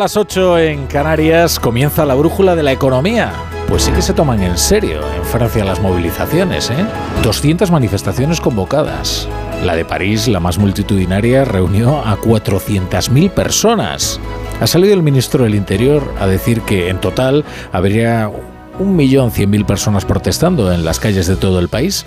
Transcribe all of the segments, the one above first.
Las 9 a las 8 en Canarias comienza la brújula de la economía. Pues sí que se toman en serio en Francia las movilizaciones, ¿eh? 200 manifestaciones convocadas. La de París, la más multitudinaria, reunió a 400.000 personas. Ha salido el ministro del Interior a decir que en total habría un millón cien mil personas protestando en las calles de todo el país.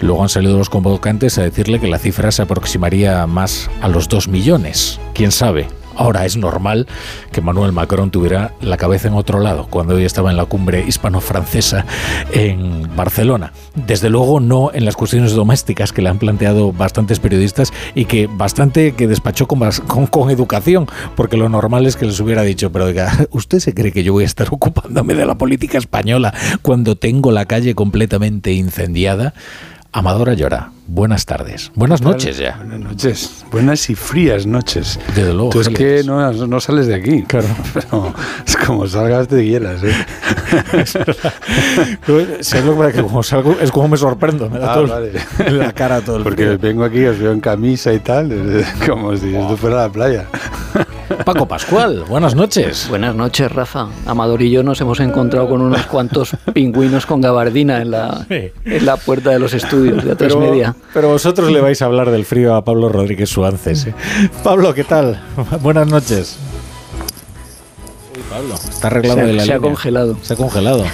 Luego han salido los convocantes a decirle que la cifra se aproximaría más a los dos millones. ¿Quién sabe? Ahora es normal que Manuel Macron tuviera la cabeza en otro lado cuando hoy estaba en la cumbre hispano-francesa en Barcelona. Desde luego no en las cuestiones domésticas que le han planteado bastantes periodistas y que bastante que despachó con, educación, porque lo normal es que les hubiera dicho, pero ¿usted se cree que yo voy a estar ocupándome de la política española cuando tengo la calle completamente incendiada? Amadora Llora, buenas tardes. Buenas noches ya. Buenas noches. Buenas y frías noches. Desde luego. Tú es que no, no, sales de aquí. Claro. Pero es como salgas te hielas, ¿eh? es, lo que como salgo, es como me sorprendo. Me da ah, todo vale. en la cara todo el Porque frío. vengo aquí, os veo en camisa y tal, como si esto fuera la playa. Paco Pascual, buenas noches. Buenas noches, Rafa. Amador y yo nos hemos encontrado con unos cuantos pingüinos con gabardina en la, Sí. en la puerta de los estudios de A3 Pero, Media. pero vosotros le vais a hablar del frío a Pablo Rodríguez Suances. ¿eh? Pablo, ¿qué tal? Buenas noches. Uy, Pablo, está arreglado Se de la se ha congelado. Se ha congelado.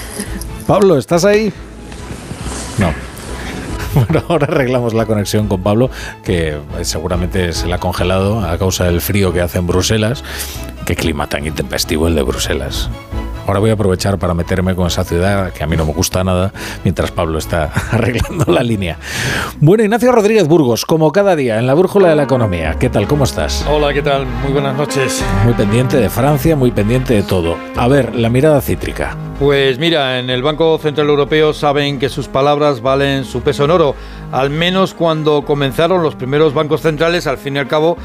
Pablo, ¿estás ahí? No. Bueno, ahora arreglamos la conexión con Pablo, que seguramente se la ha congelado a causa del frío que hace en Bruselas. Qué clima tan intempestivo el de Bruselas. Ahora voy a aprovechar para meterme con esa ciudad que a mí no me gusta nada, mientras Pablo está arreglando la línea. Bueno, Ignacio Rodríguez Burgos, como cada día en la brújula de la economía. ¿Qué tal? ¿Cómo estás? Hola, ¿qué tal? Muy buenas noches. Muy pendiente de Francia, muy pendiente de todo. A ver, la mirada cítrica. Pues mira, en el Banco Central Europeo saben que sus palabras valen su peso en oro. Al menos cuando comenzaron los primeros bancos centrales, al fin y al cabo,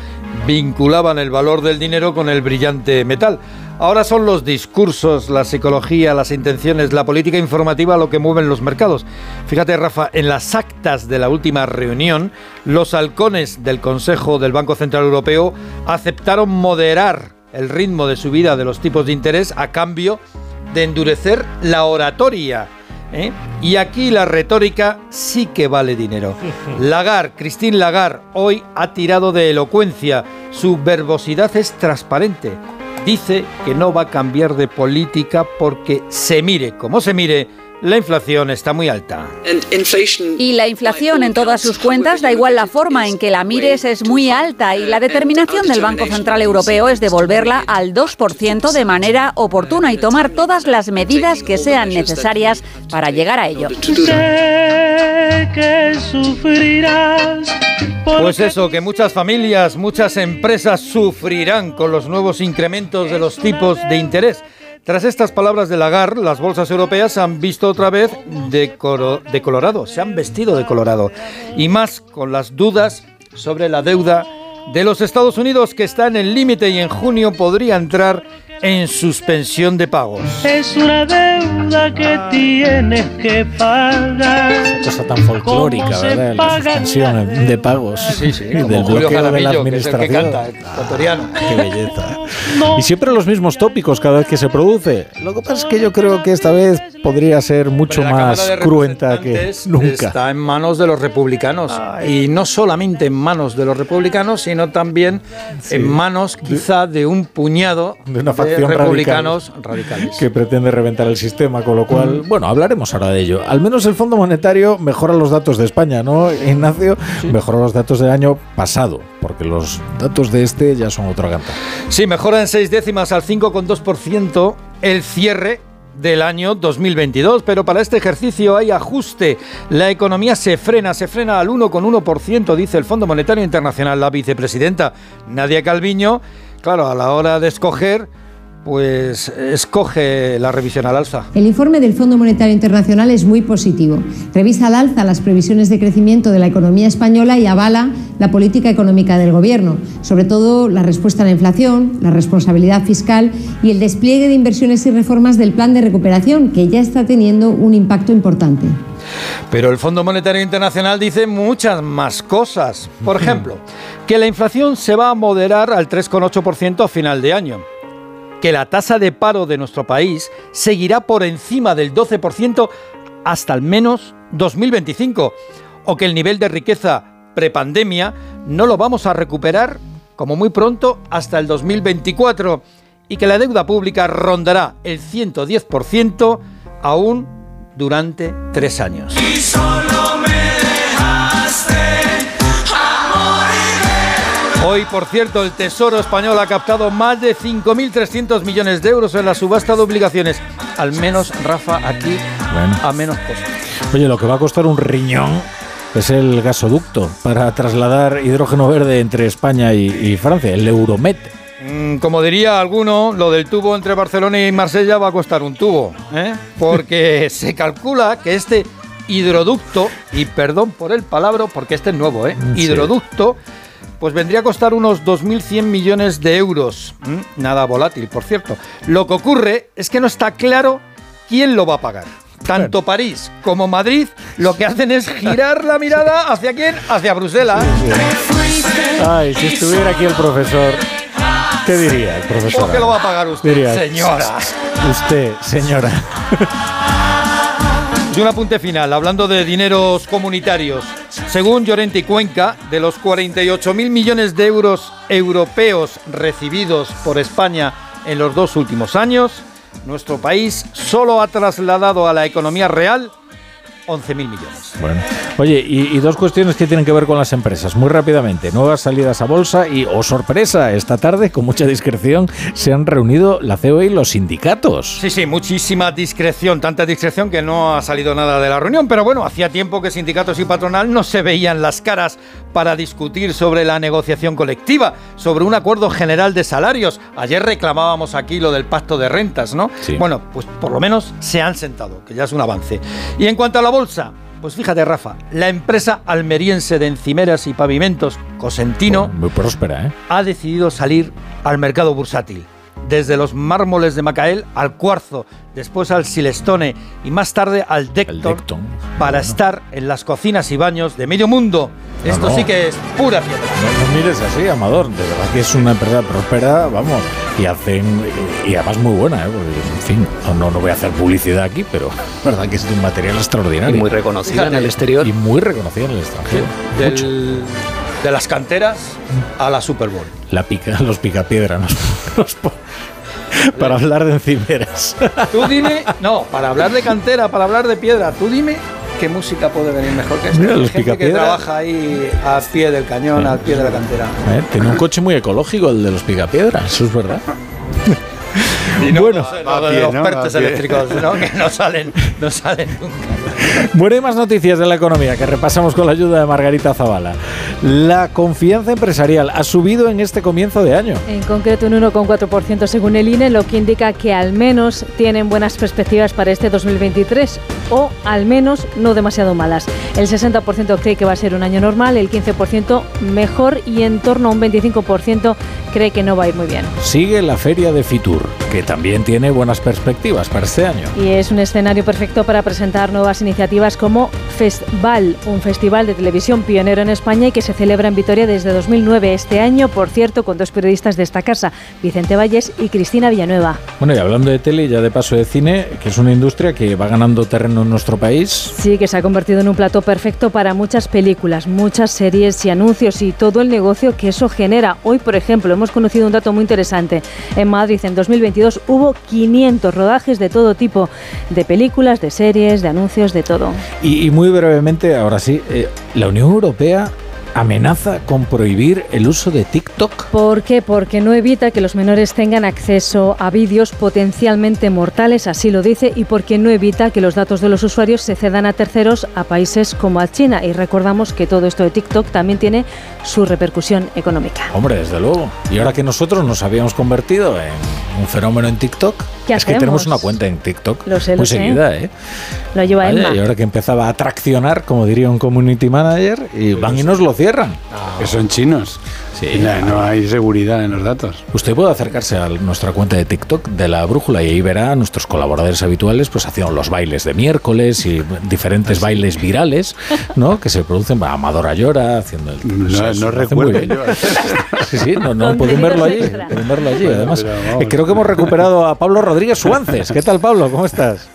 vinculaban el valor del dinero con el brillante metal. Ahora son los discursos, la psicología, las intenciones, la política informativa lo que mueven los mercados. Fíjate, Rafa, en las actas de la última reunión, los halcones del Consejo del Banco Central Europeo aceptaron moderar el ritmo de subida de los tipos de interés a cambio de endurecer la oratoria. ¿eh? Y aquí la retórica sí que vale dinero. Lagarde, Christine Lagarde, hoy ha tirado de elocuencia. Su verbosidad es transparente. Dice que no va a cambiar de política porque se mire como se mire, la inflación está muy alta. Y la inflación en todas sus cuentas, da igual la forma en que la mires, es muy alta y la determinación del Banco Central Europeo es devolverla al 2% de manera oportuna y tomar todas las medidas que sean necesarias para llegar a ello. Pues eso, que muchas familias, muchas empresas sufrirán con los nuevos incrementos de los tipos de interés. Tras estas palabras de Lagarde, las bolsas europeas se han visto otra vez de, de colorado, se han vestido de colorado. Y más con las dudas sobre la deuda de los Estados Unidos que está en el límite y en junio podría entrar en suspensión de pagos. Es una deuda que tienes que pagar. Cosa tan folclórica, ¿Cómo se ¿verdad? La suspensión de pagos. Sí, sí, del como Julio bloqueo de la Jaramillo, que es el que administración. canta, el ecuatoriano. Qué belleza. Y siempre los mismos tópicos cada vez que se produce. Lo que pasa es que yo creo que esta vez podría ser mucho más cruenta que nunca. Está en manos de los republicanos. Y no solamente en manos de los republicanos, sino también en manos quizá de un puñado De una facción republicanos radicales. que pretende reventar el sistema, con lo cual, Mm. bueno, hablaremos ahora de ello. Al menos el Fondo Monetario mejora los datos de España, ¿no, Ignacio? Mejoró los datos del año pasado, porque los datos de este ya son otra ganta. Sí, mejora en seis décimas al 5,2% el cierre del año 2022, pero para este ejercicio hay ajuste. La economía se frena, se frena al 1,1%, dice el Fondo Monetario Internacional. La vicepresidenta Nadia Calviño, claro, a la hora de escoger pues escoge la revisión al alza. El informe del Fondo Monetario Internacional es muy positivo. Revisa al alza las previsiones de crecimiento de la economía española y avala la política económica del Gobierno, sobre todo la respuesta a la inflación, la responsabilidad fiscal y el despliegue de inversiones y reformas del plan de recuperación, que ya está teniendo un impacto importante. Pero el Fondo Monetario Internacional dice muchas más cosas. Por ejemplo, que la inflación se va a moderar al 3,8% a final de año que la tasa de paro de nuestro país seguirá por encima del 12% hasta al menos 2025, o que el nivel de riqueza prepandemia no lo vamos a recuperar como muy pronto hasta el 2024 y que la deuda pública rondará el 110% aún durante tres años. Hoy, por cierto, el Tesoro español ha captado más de 5.300 millones de euros en la subasta de obligaciones. Al menos, Rafa, aquí a menos costo. Oye, lo que va a costar un riñón es el gasoducto para trasladar hidrógeno verde entre España y, Francia, el Euromet. Mm, como diría alguno, lo del tubo entre Barcelona y Marsella va a costar un tubo, ¿eh? porque se calcula que este hidroducto, y perdón por el palabra, porque este es nuevo, ¿eh? hidroducto, pues vendría a costar unos 2.100 millones de euros. Mm, nada volátil, por cierto. Lo que ocurre es que no está claro quién lo va a pagar. Tanto París como Madrid lo que hacen es girar la mirada hacia quién? Hacia Bruselas. Ay, si estuviera aquí el profesor, ¿qué diría el profesor? ¿Por qué lo va a pagar usted, señora? Usted, señora. Y un apunte final, hablando de dineros comunitarios. Según Llorente y Cuenca, de los 48.000 millones de euros europeos recibidos por España en los dos últimos años, nuestro país solo ha trasladado a la economía real 11.000 millones. Bueno, oye, y, dos cuestiones que tienen que ver con las empresas. Muy rápidamente, nuevas salidas a bolsa y, oh sorpresa, esta tarde, con mucha discreción, se han reunido la CEO y los sindicatos. Sí, sí, muchísima discreción, tanta discreción que no ha salido nada de la reunión, pero bueno, hacía tiempo que sindicatos y patronal no se veían las caras para discutir sobre la negociación colectiva, sobre un acuerdo general de salarios. Ayer reclamábamos aquí lo del pacto de rentas, ¿no? Sí. Bueno, pues por lo menos se han sentado, que ya es un avance. Y en cuanto a la bolsa, pues fíjate, Rafa, la empresa almeriense de encimeras y pavimentos, Cosentino, Muy próspera, ¿eh? ha decidido salir al mercado bursátil. Desde los mármoles de Macael al cuarzo, después al silestone y más tarde al Decton, Decton. para Bueno. estar en las cocinas y baños de medio mundo. No, Esto no. sí que es pura piedra. No, no mires así, Amador. De verdad que es una empresa próspera, vamos. Y hacen. Y además muy buena, ¿eh? Porque, en fin, no, no, voy a hacer publicidad aquí, pero la verdad que es de un material Y extraordinario. muy reconocida en el exterior. Y muy reconocida en el extranjero. Mucho. De las canteras a la Super Bowl. La pica, los picapiedra, nos, nos para hablar de encimeras. Tú dime, no, para hablar de cantera, para hablar de piedra, tú dime qué música puede venir mejor que esta. Mira, los Gente que trabaja ahí al pie del cañón, al pie de la cantera. ¿Eh? Tiene un coche muy ecológico el de los picapiedra, eso es verdad. Y no, Bueno, no de los ¿no? pertes eléctricos, ¿no? que no salen, no salen nunca. Bueno, y más noticias de la economía que repasamos con la ayuda de Margarita Zavala. La confianza empresarial ha subido en este comienzo de año. En concreto un 1,4% según el INE, lo que indica que al menos tienen buenas perspectivas para este 2023 o al menos no demasiado malas. El 60% cree que va a ser un año normal, el 15% mejor y en torno a un 25% cree que no va a ir muy bien. Sigue la feria de Fitur, que también tiene buenas perspectivas para este año. Y es un escenario perfecto para presentar nuevas iniciativas como Festival, un festival de televisión pionero en España y que se celebra en Vitoria desde 2009. Este año, por cierto, con dos periodistas de esta casa, Vicente Valles y Cristina Villanueva. Bueno, y hablando de tele y ya de paso de cine, que es una industria que va ganando terreno en nuestro país. Sí, que se ha convertido en un plato perfecto para muchas películas, muchas series y anuncios y todo el negocio que eso genera. Hoy, por ejemplo, hemos conocido un dato muy interesante. En Madrid, en 2022, hubo 500 rodajes de todo tipo, de películas, de series, de anuncios, de todo. Y, y muy brevemente, ahora sí, eh, la Unión Europea amenaza con prohibir el uso de TikTok. ¿Por qué? Porque no evita que los menores tengan acceso a vídeos potencialmente mortales, así lo dice, y porque no evita que los datos de los usuarios se cedan a terceros a países como a China. Y recordamos que todo esto de TikTok también tiene su repercusión económica. Hombre, desde luego. Y ahora que nosotros nos habíamos convertido en un fenómeno en TikTok, ¿Qué es que tenemos una cuenta en TikTok Lo sé, lo muy sé. seguida, ¿eh? Lo lleva Vaya, Emma. y ahora que empezaba a traccionar, como diría un community manager, y van y nos lo cierran. Que son chinos. Sí, no, no hay seguridad en los datos. Usted puede acercarse a nuestra cuenta de TikTok de la brújula y ahí verá a nuestros colaboradores habituales pues haciendo los bailes de miércoles y diferentes bailes virales, ¿no? Que se producen. Amadora llora haciendo el. No, recuerdo Sí, sí, no, no pueden verlo allí. Pueden verlo allí. Bueno, Además, vamos. eh, creo que hemos recuperado a Pablo Rodríguez Suances. ¿Qué tal, Pablo? ¿Cómo estás?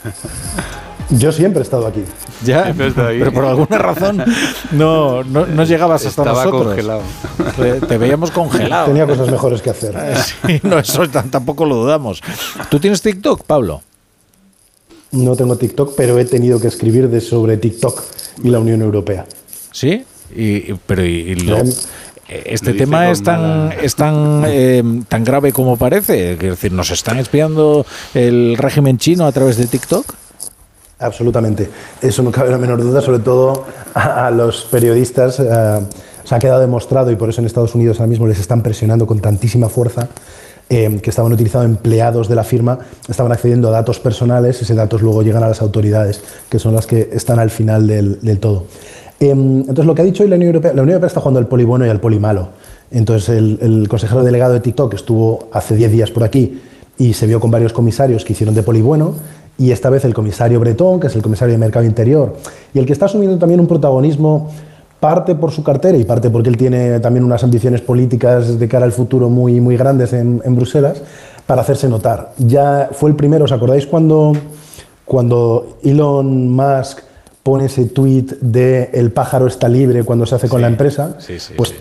Yo siempre he estado aquí. Ya, pero por alguna razón no, no, no llegabas hasta Estaba nosotros. congelado. Te, te veíamos congelado. Tenía cosas mejores que hacer. Sí, no, eso tampoco lo dudamos. ¿Tú tienes TikTok, Pablo? No tengo TikTok, pero he tenido que escribir de sobre TikTok y la Unión Europea. Sí, y, pero y, y lo- Em, este tema es tan es tan eh, tan grave como parece. Es decir, nos están espiando el régimen chino a través de TikTok. Absolutamente. Eso no cabe la menor duda, sobre todo a, a los periodistas. eh, se ha quedado demostrado y por eso en Estados Unidos ahora mismo les están presionando con tantísima fuerza eh, que estaban utilizando empleados de la firma, estaban accediendo a datos personales, esos datos luego llegan a las autoridades, que son las que están al final del, del todo. Eh, entonces, lo que ha dicho hoy la Unión Europea, la Unión Europea está jugando al poli bueno y al poli malo. Entonces, el, el consejero delegado de TikTok estuvo hace 10 días por aquí y se vio con varios comisarios que hicieron de poli bueno y esta vez el comisario Bretón, que es el comisario de Mercado Interior, y el que está asumiendo también un protagonismo parte por su cartera y parte porque él tiene también unas ambiciones políticas de cara al futuro muy, muy grandes en, en Bruselas, para hacerse notar. Ya fue el primero, ¿os acordáis cuando, cuando Elon Musk pone ese tweet de el pájaro está libre cuando se hace con la empresa? sí, sí, pues sí.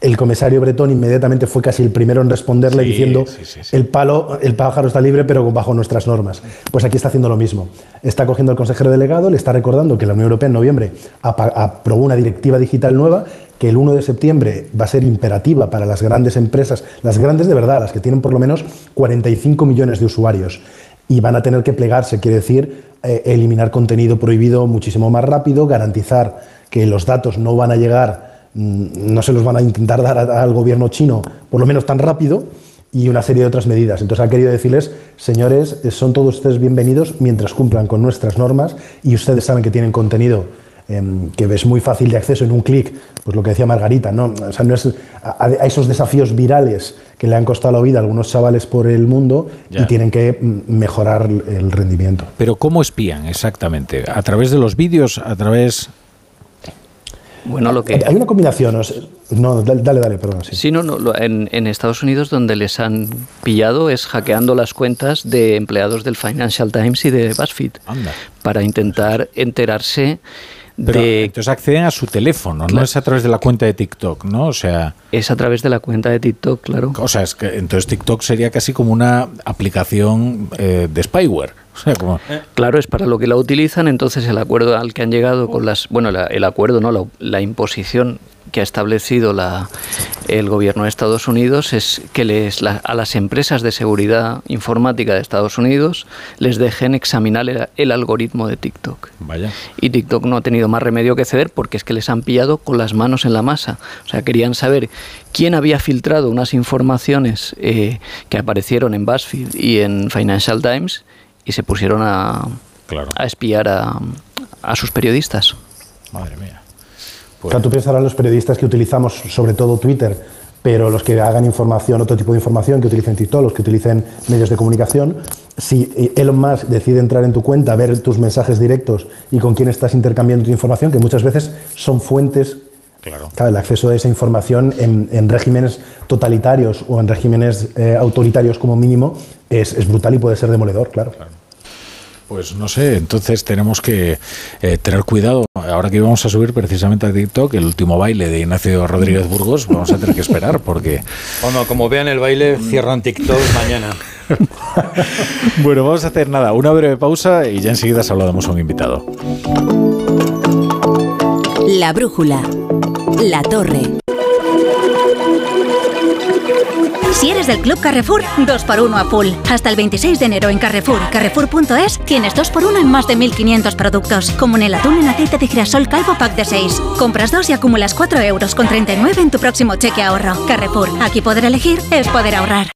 El comisario Bretón inmediatamente fue casi el primero en responderle Sí, diciendo sí, sí, sí. el palo, el pájaro está libre, pero bajo nuestras normas. Pues aquí está haciendo lo mismo. Está cogiendo al consejero delegado, le está recordando que la Unión Europea en noviembre aprobó una directiva digital nueva que el 1 de septiembre va a ser imperativa para las grandes empresas, las grandes de verdad, las que tienen por lo menos 45 millones de usuarios. Y van a tener que plegarse, quiere decir, eh, eliminar contenido prohibido muchísimo más rápido, garantizar que los datos no van a llegar no se los van a intentar dar al gobierno chino, por lo menos tan rápido, y una serie de otras medidas. Entonces ha querido decirles, señores, eh, son todos ustedes bienvenidos mientras cumplan con nuestras normas y ustedes saben que tienen contenido em, que es muy fácil de acceso en un clic, pues lo que decía Margarita, ¿no? O sea, no es a, a esos desafíos virales que le han costado la vida a algunos chavales por el mundo Ya. y tienen que mm, mejorar el rendimiento. Pero ¿cómo espían exactamente? ¿A través de los vídeos? ¿A través...? Bueno, lo que... Hay una combinación, o sea, no, dale, dale, perdón. Sí. Sí, no, no, en, en Estados Unidos donde les han pillado es hackeando las cuentas de empleados del Financial Times y de BuzzFeed Anda. para intentar enterarse Pero de... entonces acceden a su teléfono, no es a través de la cuenta de TikTok, ¿no? O sea, Es a través de la cuenta de TikTok, claro. o sea, es que entonces TikTok sería casi como una aplicación eh, de spyware. O sea, como... Claro, es para lo que la utilizan, entonces el acuerdo al que han llegado con las... Bueno, la- el acuerdo, no, la, la imposición que ha establecido la, el gobierno de Estados Unidos es que les, la- a las empresas de seguridad informática de Estados Unidos les dejen examinar el, el algoritmo de TikTok. Vaya. Y TikTok no ha tenido más remedio que ceder porque es que les han pillado con las manos en la masa. O sea, querían saber quién había filtrado unas informaciones eh, que aparecieron en BuzzFeed y en Financial Times y se pusieron a, Claro. a espiar a, a sus periodistas. Madre mía. O sea, tú los periodistas que utilizamos sobre todo Twitter, pero los que hagan información, otro tipo de información, que utilicen TikTok, los que utilicen medios de comunicación, si eh, Elon Musk decide entrar en tu cuenta, ver tus mensajes directos y con quién estás intercambiando tu información, que muchas veces son fuentes Claro. Claro, el acceso a esa información en, en regímenes totalitarios o en regímenes eh, autoritarios como mínimo es, es brutal y puede ser demoledor, claro. Pues no sé, entonces tenemos que eh, tener cuidado. Ahora que íbamos a subir precisamente a TikTok el último baile de Ignacio Rodríguez Burgos, vamos a tener que esperar porque... Bueno, como vean el baile, cierran TikTok mañana. Bueno, vamos a hacer nada, una breve pausa y ya enseguida saludamos a un invitado. La brújula. La Torre. Si eres del Club Carrefour, 2x1 a full. Hasta el 26 de enero en Carrefour Carrefour.es tienes 2x1 en más de 1.500 productos, como en el atún en aceite de girasol calvo pack de 6. Compras 2 y acumulas 4 euros con 39 en tu próximo cheque ahorro. Carrefour, aquí poder elegir es poder ahorrar.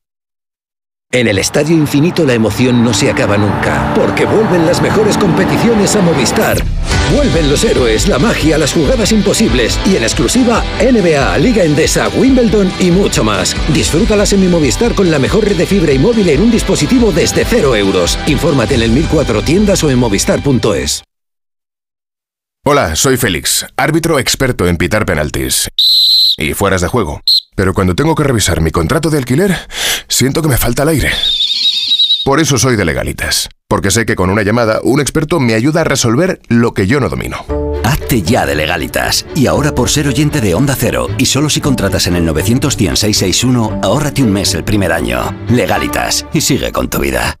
En el Estadio Infinito la emoción no se acaba nunca, porque vuelven las mejores competiciones a Movistar. Vuelven los héroes, la magia, las jugadas imposibles y en exclusiva NBA, Liga Endesa, Wimbledon y mucho más. Disfrútalas en mi Movistar con la mejor red de fibra y móvil en un dispositivo desde cero euros. Infórmate en el 1004 tiendas o en movistar.es. Hola, soy Félix, árbitro experto en pitar penaltis y fueras de juego. Pero cuando tengo que revisar mi contrato de alquiler, siento que me falta el aire. Por eso soy de legalitas, porque sé que con una llamada un experto me ayuda a resolver lo que yo no domino. Hazte ya de legalitas. Y ahora por ser oyente de Onda Cero, y solo si contratas en el 91661, ahórrate un mes el primer año. Legalitas, y sigue con tu vida.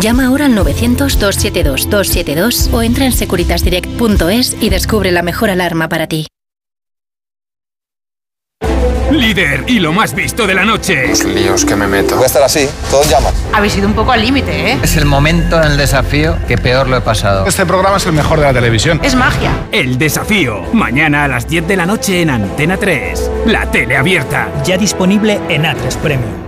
Llama ahora al 900-272-272 o entra en securitasdirect.es y descubre la mejor alarma para ti. Líder y lo más visto de la noche. Los líos que me meto. Voy a estar así, todos llaman. Habéis ido un poco al límite, ¿eh? Es el momento en el desafío que peor lo he pasado. Este programa es el mejor de la televisión. Es magia. El desafío. Mañana a las 10 de la noche en Antena 3. La tele abierta. Ya disponible en A3 Premium.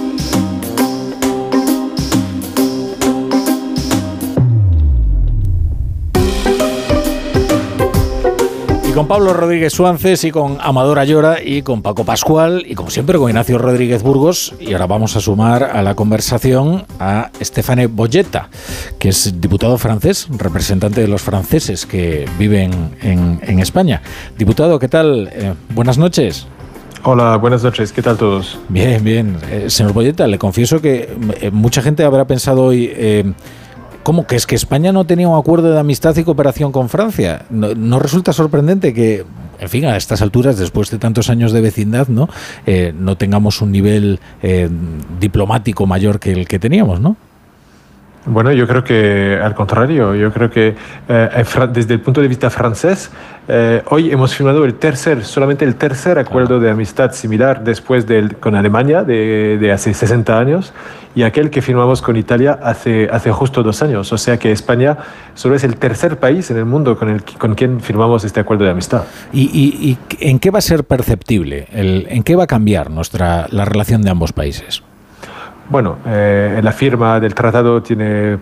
Y con Pablo Rodríguez Suances y con Amador Ayora y con Paco Pascual y como siempre con Ignacio Rodríguez Burgos. Y ahora vamos a sumar a la conversación a Stéphane Boyetta, que es diputado francés, representante de los franceses que viven en, en España. Diputado, ¿qué tal? Eh, buenas noches. Hola, buenas noches, ¿qué tal todos? Bien, bien. Eh, señor Boyetta, le confieso que eh, mucha gente habrá pensado hoy... Eh, ¿Cómo que es que España no tenía un acuerdo de amistad y cooperación con Francia? ¿No, resulta sorprendente que, en fin, a estas alturas, después de tantos años de vecindad, no, eh, no tengamos un nivel eh, diplomático mayor que el que teníamos, no? Bueno, yo creo que al contrario, yo creo que eh, desde el punto de vista francés, eh, hoy hemos firmado el tercer, solamente el tercer acuerdo de amistad similar después del, con Alemania de, de, hace 60 años y aquel que firmamos con Italia hace, hace justo dos años. O sea que España solo es el tercer país en el mundo con, el, con quien firmamos este acuerdo de amistad. ¿Y, y, y en qué va a ser perceptible? El, ¿En qué va a cambiar nuestra, la relación de ambos países? Bueno, eh, la firma del tratado tiene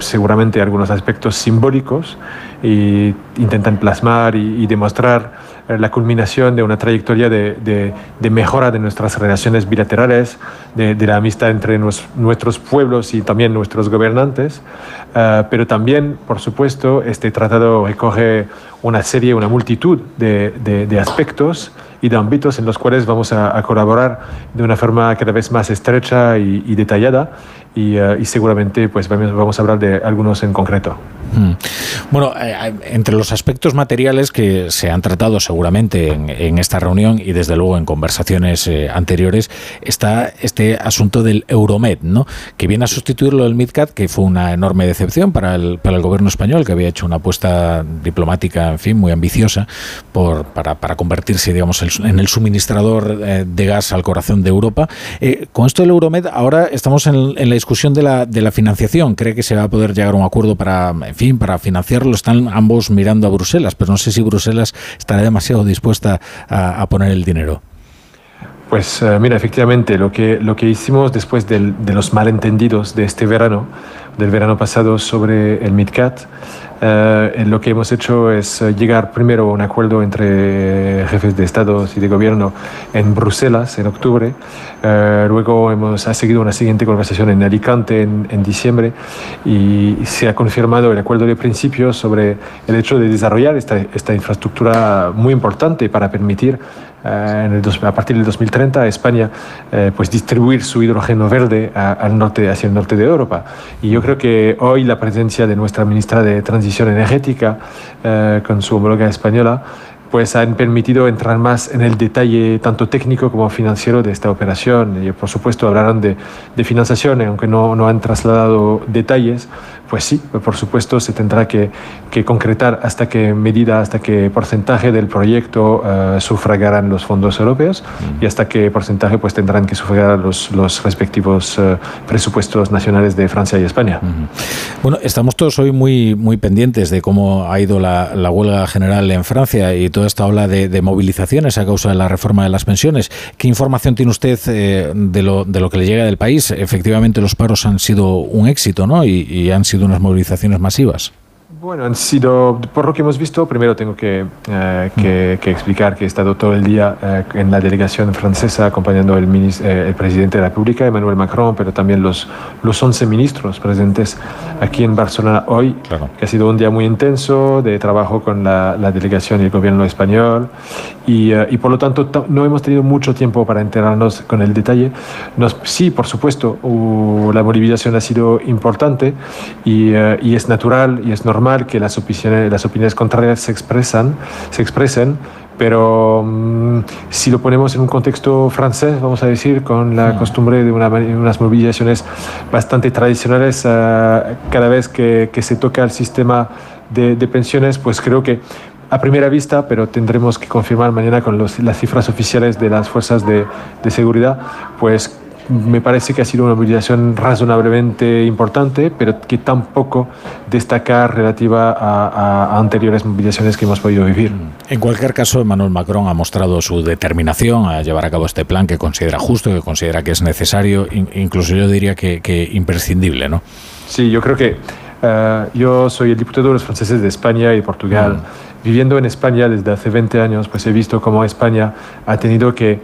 seguramente algunos aspectos simbólicos y intentan plasmar y, demostrar eh, la culminación de una trayectoria de, mejora de nuestras relaciones bilaterales, de, la amistad entre nuestros pueblos y también nuestros gobernantes. Uh, pero también, por supuesto, este tratado recoge una serie, una multitud de aspectos y de ámbitos en los cuales vamos a, colaborar de una forma cada vez más estrecha y detallada y, uh, y, seguramente pues vamos a hablar de algunos en concreto. Mm. Bueno, eh, entre los aspectos materiales que se han tratado seguramente en, en esta reunión y desde luego en conversaciones eh, anteriores está este asunto del Euromed, ¿no? que viene a sustituirlo del MidCat, que fue una enorme decepción para el, para el gobierno español, que había hecho una apuesta diplomática, en fin, muy ambiciosa por, para, para convertirse, digamos, en el suministrador eh, de gas al corazón de Europa. Eh, con esto del Euromed, ahora estamos en, en la discusión de la, de la financiación. ¿Cree que se va a poder llegar a un acuerdo para, en fin, para financiarlo? Están ambos mirando a Bruselas, pero no sé si Bruselas estará demasiado dispuesta a, a poner el dinero. Pues eh, mira, efectivamente, lo que, lo que hicimos después del, de los malentendidos de este verano, del verano pasado sobre el MidCat, eh, lo que hemos hecho es eh, llegar primero a un acuerdo entre jefes de estados y de gobierno en Bruselas en octubre. Eh, luego hemos ha seguido una siguiente conversación en Alicante en, en, diciembre y se ha confirmado el acuerdo de principio sobre el hecho de desarrollar esta, esta infraestructura muy importante para permitir en el a partir del 2030 España eh, pues distribuir su hidrógeno verde a, al norte, hacia el norte de Europa. Y yo creo que hoy la presencia de nuestra ministra de Transición Energética eh, con su homóloga española pues han permitido entrar más en el detalle tanto técnico como financiero de esta operación. Y por supuesto hablarán de, de financiación, aunque no, no han trasladado detalles, pues sí, por supuesto se tendrá que, que concretar hasta qué medida, hasta qué porcentaje del proyecto uh, sufragarán los fondos europeos y hasta qué porcentaje pues tendrán que sufragar los, los respectivos uh, presupuestos nacionales de Francia y España. Bueno, estamos todos hoy muy, muy pendientes de cómo ha ido la, la huelga general en Francia y toda esta ola de, de, movilizaciones a causa de la reforma de las pensiones. ¿Qué información tiene usted eh, de, lo, de lo que le llega del país? Efectivamente los paros han sido un éxito ¿no? y, y han sido unas movilizaciones masivas. Bueno, han sido, por lo que hemos visto, primero tengo que, eh, que, que explicar que he estado todo el día eh, en la delegación francesa acompañando el, eh, el, presidente de la República, Emmanuel Macron, pero también los, los 11 ministros presentes aquí en Barcelona hoy, claro. que ha sido un día muy intenso de trabajo con la, la delegación y el gobierno español. Y, y por lo tanto no hemos tenido mucho tiempo para enterarnos con el detalle. Nos, sí, por supuesto, uh, la movilización ha sido importante y, y es natural y es normal que las opiniones, las opiniones contrarias se expresan, se expresen, pero um, si lo ponemos en un contexto francés, vamos a decir, con la mm. costumbre de una, unas movilizaciones bastante tradicionales, uh, cada vez que, que, se toca el sistema de, de, pensiones, pues creo que a primera vista, pero tendremos que confirmar mañana con los, las cifras oficiales de las fuerzas de, de seguridad, pues me parece que ha sido una movilización razonablemente importante, pero que tampoco destacar relativa a, a, anteriores movilizaciones que hemos podido vivir. En cualquier caso, Emmanuel Macron ha mostrado su determinación a llevar a cabo este plan que considera justo, que considera que es necesario, incluso yo diría que, que imprescindible, ¿no? Sí, yo creo que uh, yo soy el diputado de los franceses de España y Portugal. Mm. Viviendo en España desde hace 20 años, pues he visto cómo España ha tenido que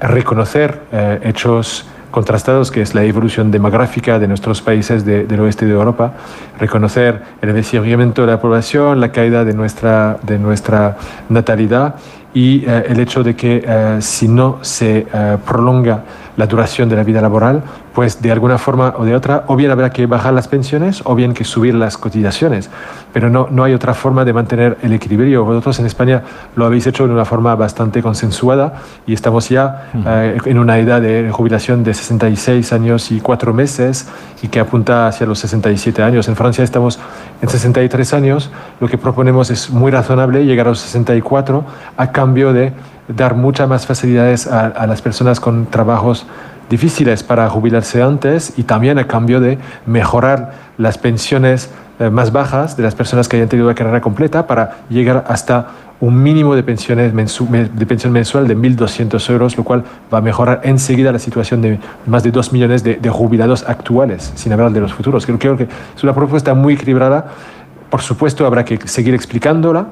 reconocer uh, hechos contrastados, que es la evolución demográfica de nuestros países de, del oeste de Europa, reconocer el envejecimiento de la población, la caída de nuestra, de nuestra natalidad y eh, el hecho de que eh, si no se eh, prolonga la duración de la vida laboral, pues de alguna forma o de otra, o bien habrá que bajar las pensiones o bien que subir las cotizaciones. Pero no, no hay otra forma de mantener el equilibrio. Vosotros en España lo habéis hecho de una forma bastante consensuada y estamos ya uh -huh. eh, en una edad de jubilación de 66 años y 4 meses y que apunta hacia los 67 años. En Francia estamos en 63 años. Lo que proponemos es muy razonable, llegar a los 64 a cambio de dar muchas más facilidades a, a, las personas con trabajos difíciles para jubilarse antes y también a cambio de mejorar las pensiones eh, más bajas de las personas que hayan tenido la carrera completa para llegar hasta un mínimo de, pensiones de pensión mensual de 1.200 euros, lo cual va a mejorar enseguida la situación de más de 2 millones de, de jubilados actuales, sin hablar de los futuros. Creo, creo que es una propuesta muy equilibrada. Por supuesto, habrá que seguir explicándola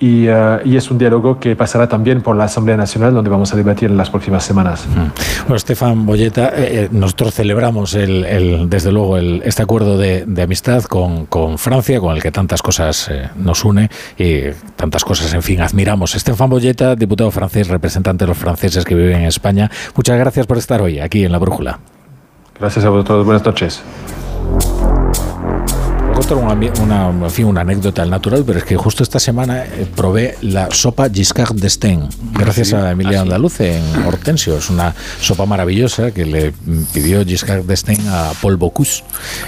y, uh, y, es un diálogo que pasará también por la Asamblea Nacional, donde vamos a debatir en las próximas semanas. Mm. Bueno, Estefan Bolleta, eh, nosotros celebramos el, el, desde luego el, este acuerdo de, de amistad con, con, Francia, con el que tantas cosas eh, nos une y tantas cosas, en fin, admiramos. Estefan Bolleta, diputado francés, representante de los franceses que viven en España, muchas gracias por estar hoy aquí en La Brújula. Gracias a vosotros, buenas noches contar una, una, en fin, una anécdota al natural, pero es que justo esta semana eh, probé la sopa Giscard d'Estaing, gracias ¿Sí? a Emilia ¿Ah, Andaluz en Hortensio. Es una sopa maravillosa que le pidió Giscard d'Estaing a Paul Bocuse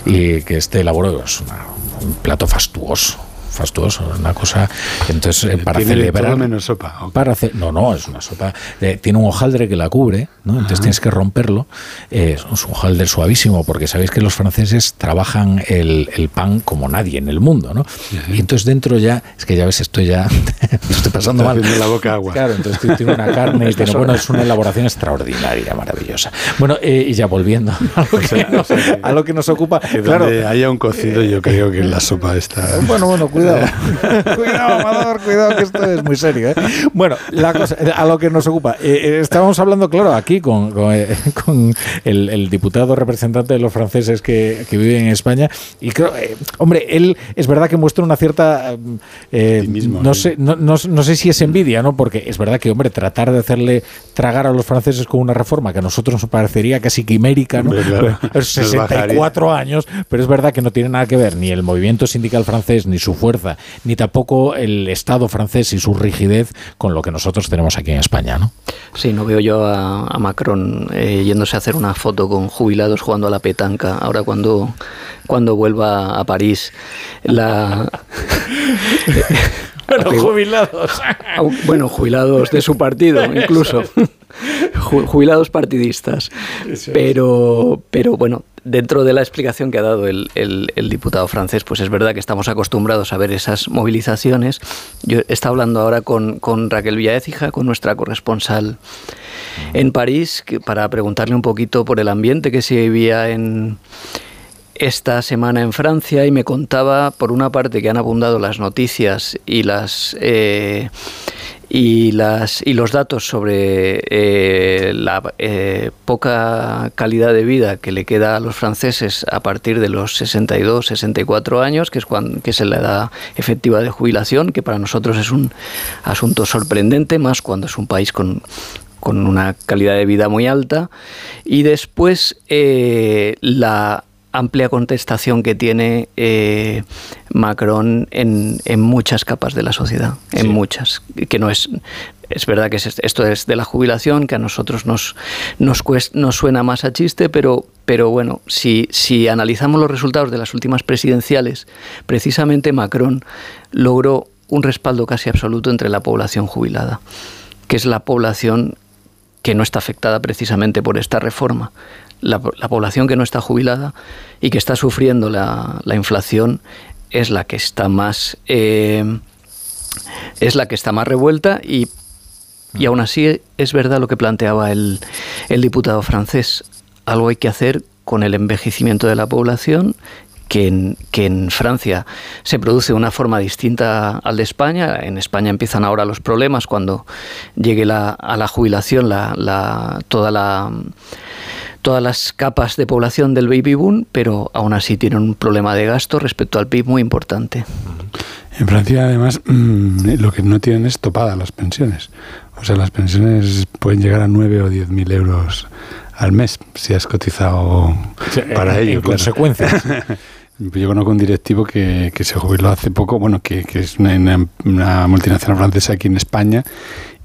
y que este elaboró. Es una, un plato fastuoso fastuoso, una cosa. Entonces, eh, para Tiene celebrar. menos sopa. ¿o qué? Para hacer, no, no, es una sopa. eh, tiene un hojaldre que la cubre, ¿no? Entonces tienes que romperlo. eh, es un hojaldre suavísimo, porque sabéis que los franceses trabajan el, el pan como nadie en el mundo, ¿no? Y entonces dentro ya, es que ya ves, esto ya estoy pasando Está mal. la boca agua. Claro, entonces tiene- una carne y tiene, bueno, es una elaboración extraordinaria, maravillosa. Bueno, eh, y ya volviendo a lo que, nos, a lo que nos ocupa. Que Claro, haya un cocido, yo creo que la sopa está. bueno, bueno, cuidado. cuidado, Amador, cuidado, que esto es muy serio. ¿eh? Bueno, la cosa, a lo que nos ocupa. Eh, eh, estábamos hablando, claro, aquí con, con, eh, con el, el diputado representante de los franceses que, que viven en España. Y creo, eh, hombre, él es verdad que muestra una cierta. eh, no, sé, no, no- no sé si es envidia, ¿no? Porque es verdad que, hombre, tratar de hacerle tragar a los franceses con una reforma que a nosotros nos parecería casi quimérica, ¿no? Hombre, claro. Pues, Nos bajaría. 64 años, pero es verdad que no tiene nada que ver ni el movimiento sindical francés, ni su fuerza, ni tampoco el Estado francés y su rigidez con lo que nosotros tenemos aquí en España, ¿no? Sí, no veo yo a, a Macron eh, yéndose a hacer una foto con jubilados jugando a la petanca. Ahora cuando, cuando vuelva a París, la... Bueno, jubilados. Bueno, jubilados de su partido, incluso. Ju- Jubilados partidistas. Pero, pero bueno, dentro de la explicación que ha dado el, el- el diputado francés, pues es verdad que estamos acostumbrados a ver esas movilizaciones. Yo estaba hablando ahora con, con Raquel Villaécija, con nuestra corresponsal en París, que- para preguntarle un poquito por el ambiente que se vivía en, esta semana en Francia y me contaba, por una parte, que han abundado las noticias y las eh, y las y los datos sobre eh, la eh, poca calidad de vida que le queda a los franceses a partir de los 62, 64 años, que es cuando que es la edad efectiva de jubilación, que para nosotros es un asunto sorprendente, más cuando es un país con con una calidad de vida muy alta. Y después la amplia contestación que tiene eh, Macron en, en muchas capas de la sociedad, en muchas, que no es es verdad que es- esto es de la jubilación, que a nosotros nos, nos, nos suena más a chiste, pero, pero bueno, si, si analizamos los resultados de las últimas presidenciales, precisamente Macron logró un respaldo casi absoluto entre la población jubilada, que es la población que no está afectada precisamente por esta reforma. La, la población que no está jubilada y que está sufriendo la, la inflación es la que está más eh, es la que está más revuelta y, y aún así es verdad lo que planteaba el, el diputado francés. Algo hay que hacer con el envejecimiento de la población que en, que en Francia se produce de una forma distinta al de España. En España empiezan ahora los problemas cuando llegue la, a la jubilación la, la- toda la, todas las capas de población del baby boom, pero aún así tienen un problema de gasto respecto al PIB muy importante. En Francia, además, mm, lo que no tienen es topadas las pensiones. O sea, las pensiones pueden llegar a 9 o 10 mil euros al mes si has cotizado Sí, para en- ello. en claro. consecuencia. Yo conozco un directivo que, que se jubiló hace poco, bueno, que, que es una, una- multinacional francesa aquí en España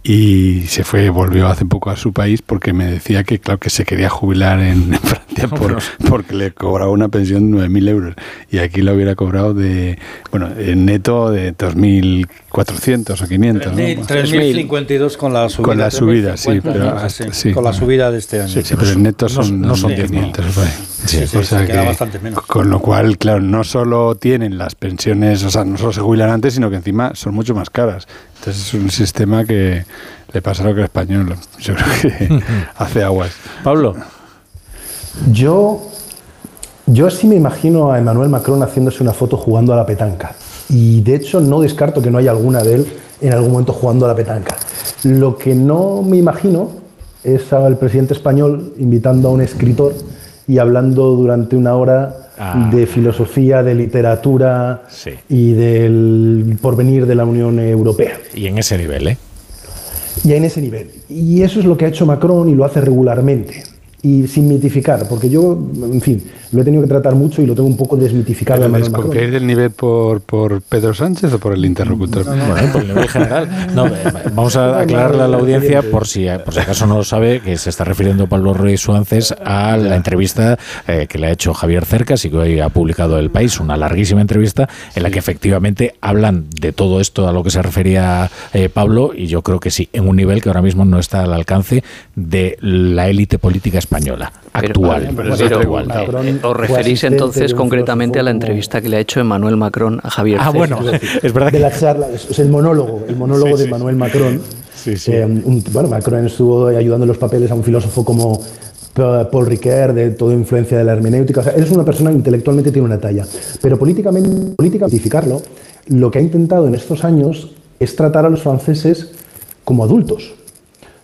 y se fue, volvió hace poco a su país porque me decía que, claro, que se quería jubilar en, Francia por- porque le cobraba una pensión de 9.000 euros y aquí lo hubiera cobrado de, bueno, en neto de 2.400 o 500. ¿no? 3.052 con la subida. Con la subida, sí, 3.050, pero ¿no? hasta- Sí, sí. Con la subida de este año. Sí, sí, pero en neto No- son, no son 10.000. 500. por ahí. Sí, sí, o sea se queda que- bastante menos. Con lo cual, claro, no solo tienen las pensiones, o sea, no solo se jubilan antes, sino que encima son mucho más caras. Entonces es un sistema que le pasa lo que al español. Yo creo que hace aguas. Pablo. Yo, yo sí me imagino a Emmanuel Macron haciéndose una foto jugando a la petanca. Y de hecho no descarto que no haya alguna de él en algún momento jugando a la petanca. Lo que no me imagino es al presidente español invitando a un escritor y hablando durante una hora Ah. de filosofía, de literatura Sí. y del porvenir de la Unión Europea. Y en ese nivel, ¿eh? Y en ese nivel. Y eso es lo que ha hecho Macron y lo hace regularmente. Y sin mitificar, porque yo, en fin, lo he tenido que tratar mucho y lo tengo un poco desmitificado. ¿Pero Emmanuel Macron. desconfiáis del nivel por, por Pedro Sánchez o por el interlocutor? Bueno, por el nivel general. No, eh, vamos a aclararle a la audiencia, por si, por si acaso no lo sabe, que se está refiriendo Pablo Rey Suárez a la entrevista eh, que le ha hecho Javier Cercas y que hoy ha publicado El País, una larguísima entrevista en la que efectivamente hablan de todo esto a lo que se refería eh, Pablo y yo creo que sí, en un nivel que ahora mismo no está al alcance de la élite política española actual. Pero, actual. pero, eh, os referís entonces concretamente a la entrevista que le ha hecho Emmanuel Macron a Javier Ah, bueno, es verdad de que la charla, es, el monólogo, el monólogo Sí, de sí, Emmanuel Macron. Sí, sí. Eh, un- bueno, Macron estuvo ayudando en los papeles a un filósofo como Pa- Paul Ricoeur, de toda influencia de la hermenéutica. O sea, él es una persona intelectualmente tiene una talla, pero políticamente, políticamente lo que ha intentado en estos años es tratar a los franceses como adultos,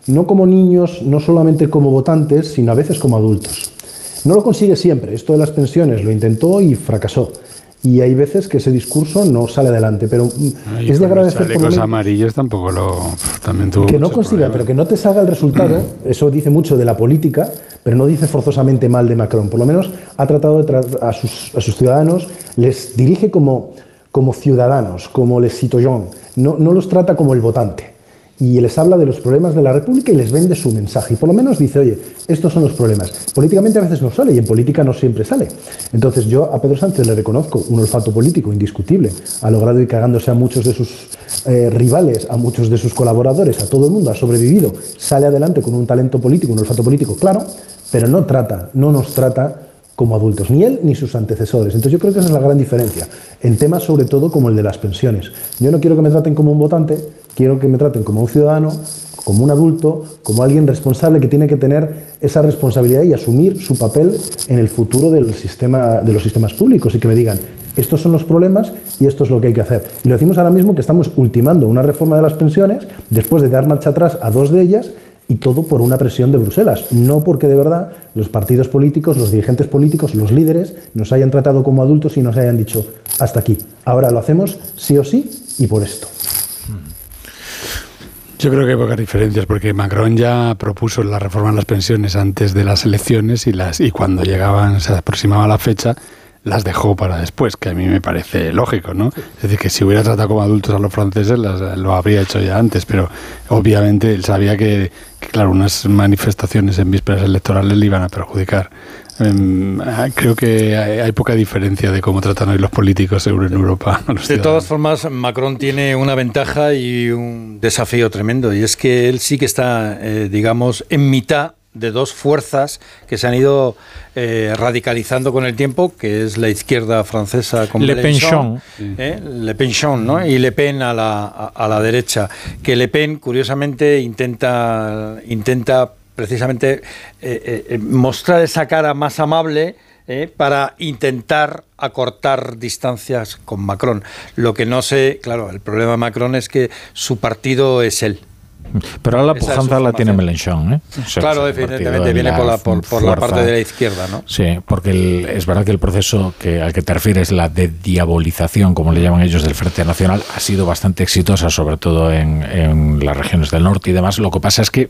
no como niños, no solamente como votantes, sino a veces como adultos. No lo consigue siempre. Esto de las pensiones lo intentó y fracasó. Y hay veces que ese discurso no sale adelante, pero mm, Ay, es de agradecer los por lo chalecos menos amarillos tampoco lo... También tuvo que no consiga, pero que no te salga el resultado, eso dice mucho de la política, pero no dice forzosamente mal de Macron. Por lo menos ha tratado de tra- a, sus, a sus ciudadanos, les dirige como, como ciudadanos, como les citoyens, no, no los trata como el votante. Y les habla de los problemas de la República y les vende su mensaje. Y por lo menos dice, oye, estos son los problemas. Políticamente a veces no sale y en política no siempre sale. Entonces yo a Pedro Sánchez le reconozco un olfato político indiscutible. Ha logrado ir cagándose a muchos de sus eh, rivales, a muchos de sus colaboradores, a todo el mundo, ha sobrevivido. Sale adelante con un talento político, un olfato político claro, pero no trata, no nos trata como adultos, ni él ni sus antecesores. Entonces yo creo que esa es la gran diferencia, en temas sobre todo como el de las pensiones. Yo no quiero que me traten como un votante, quiero que me traten como un ciudadano, como un adulto, como alguien responsable que tiene que tener esa responsabilidad y asumir su papel en el futuro del sistema, de los sistemas públicos y que me digan, estos son los problemas y esto es lo que hay que hacer. Y lo decimos ahora mismo que estamos ultimando una reforma de las pensiones después de dar marcha atrás a dos de ellas y todo por una presión de Bruselas, no porque de verdad los partidos políticos, los dirigentes políticos, los líderes nos hayan tratado como adultos y nos hayan dicho hasta aquí. Ahora lo hacemos sí o sí y por esto. Yo creo que hay pocas diferencias porque Macron ya propuso la reforma de las pensiones antes de las elecciones y las y cuando llegaban se aproximaba la fecha las dejó para después, que a mí me parece lógico, ¿no? Es decir, que si hubiera tratado como adultos a los franceses las- lo habría hecho ya antes, pero obviamente él sabía que, que, claro, unas manifestaciones en vísperas electorales le iban a perjudicar. Em, ah, creo que hay, hay poca diferencia de cómo tratan hoy los políticos en Europa. De ciudadanos. todas formas, Macron tiene una ventaja y un desafío tremendo, y es que él sí que está, eh, digamos, en mitad de dos fuerzas que se han ido eh, radicalizando con el tiempo, que es la izquierda francesa con Le Penchon. ¿eh? Le Penchon, ¿no? Y Le Pen a la, a, a la derecha. Que Le Pen, curiosamente, intenta, intenta precisamente eh, eh, mostrar esa cara más amable para intentar acortar distancias con Macron. Lo que no sé, claro, el problema de Macron es que su partido es él. Pero ahora la pujanza la tiene. Melenchón, ¿eh? O sea, claro, en viene por la, por, por la parte de la izquierda, ¿no? Sí, porque el- es verdad que el proceso que, al que te refieres, la de diabolización, como le llaman ellos, del Frente Nacional, ha sido bastante exitosa, sobre todo en, en las regiones del norte y demás. Lo que pasa es que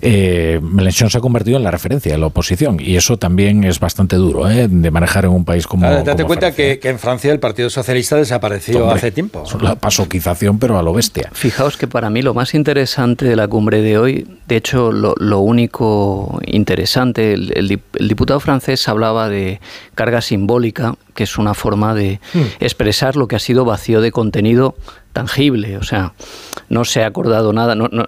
eh, Mélenchon se ha convertido en la referencia de la oposición y eso también es bastante duro ¿eh? de manejar en un país como. Ahora, date como cuenta que, que en Francia el Partido Socialista desapareció Hombre, hace tiempo. La pasoquización, pero a lo bestia. Fijaos que para mí lo más interesante de la cumbre de hoy, de hecho lo, lo único interesante, el, el dip- el diputado francés hablaba de carga simbólica, que es una forma de Hmm. expresar lo que ha sido vacío de contenido tangible. O sea, no se ha acordado nada. No, no-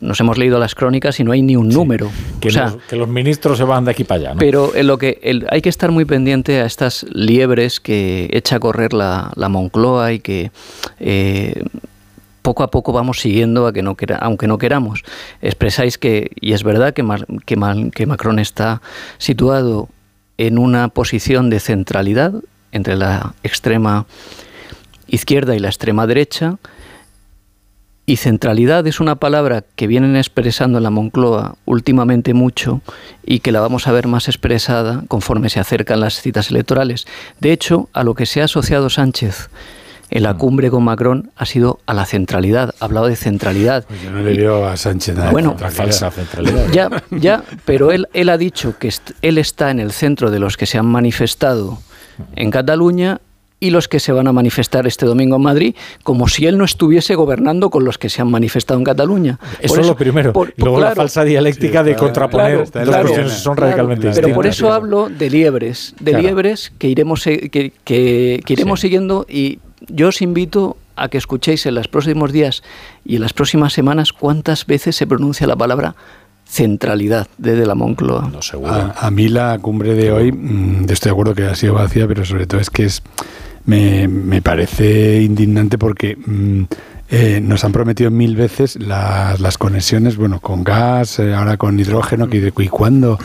nos hemos leído las crónicas y no hay ni un número. Que, o sea, los, que los ministros se van de aquí para allá. ¿no? pero en lo que el- hay que estar muy pendiente a estas liebres que echa a correr la, la Moncloa y que eh, poco a poco vamos siguiendo a que aunque no queramos. Expresáis que, y es verdad que, que Macron está situado en una posición de centralidad entre la extrema izquierda y la extrema derecha, y centralidad es una palabra que vienen expresando en la Moncloa últimamente mucho y que la vamos a ver más expresada conforme se acercan las citas electorales. De hecho, a lo que se ha asociado Sánchez en la cumbre con Macron ha sido a la centralidad. Ha hablado de centralidad. Pues yo no le veo a Sánchez nada Bueno, de falsa centralidad. Ya, ya, pero él, él ha dicho que est- él está en el centro de los que se han manifestado en Cataluña y los que se van a manifestar este domingo en Madrid, como si él no estuviese gobernando con los que se han manifestado en Cataluña. Eso Por es lo primero. por- y luego la claro, falsa dialéctica de contraponer claro, claro, cuestiones que son claro, radicalmente Pero por distintas. eso hablo de liebres, de Claro. liebres que iremos, se- que, que- que iremos siguiendo y yo os invito a que escuchéis en los próximos días y en las próximas semanas cuántas veces se pronuncia la palabra centralidad desde la Moncloa. No, seguro. A, a mí la cumbre de hoy, mm, estoy de acuerdo que ha sido vacía, pero sobre todo es que es me, me parece indignante porque mm, eh, nos han prometido mil veces las, las conexiones, bueno, con gas, eh, ahora con hidrógeno, que, y cuándo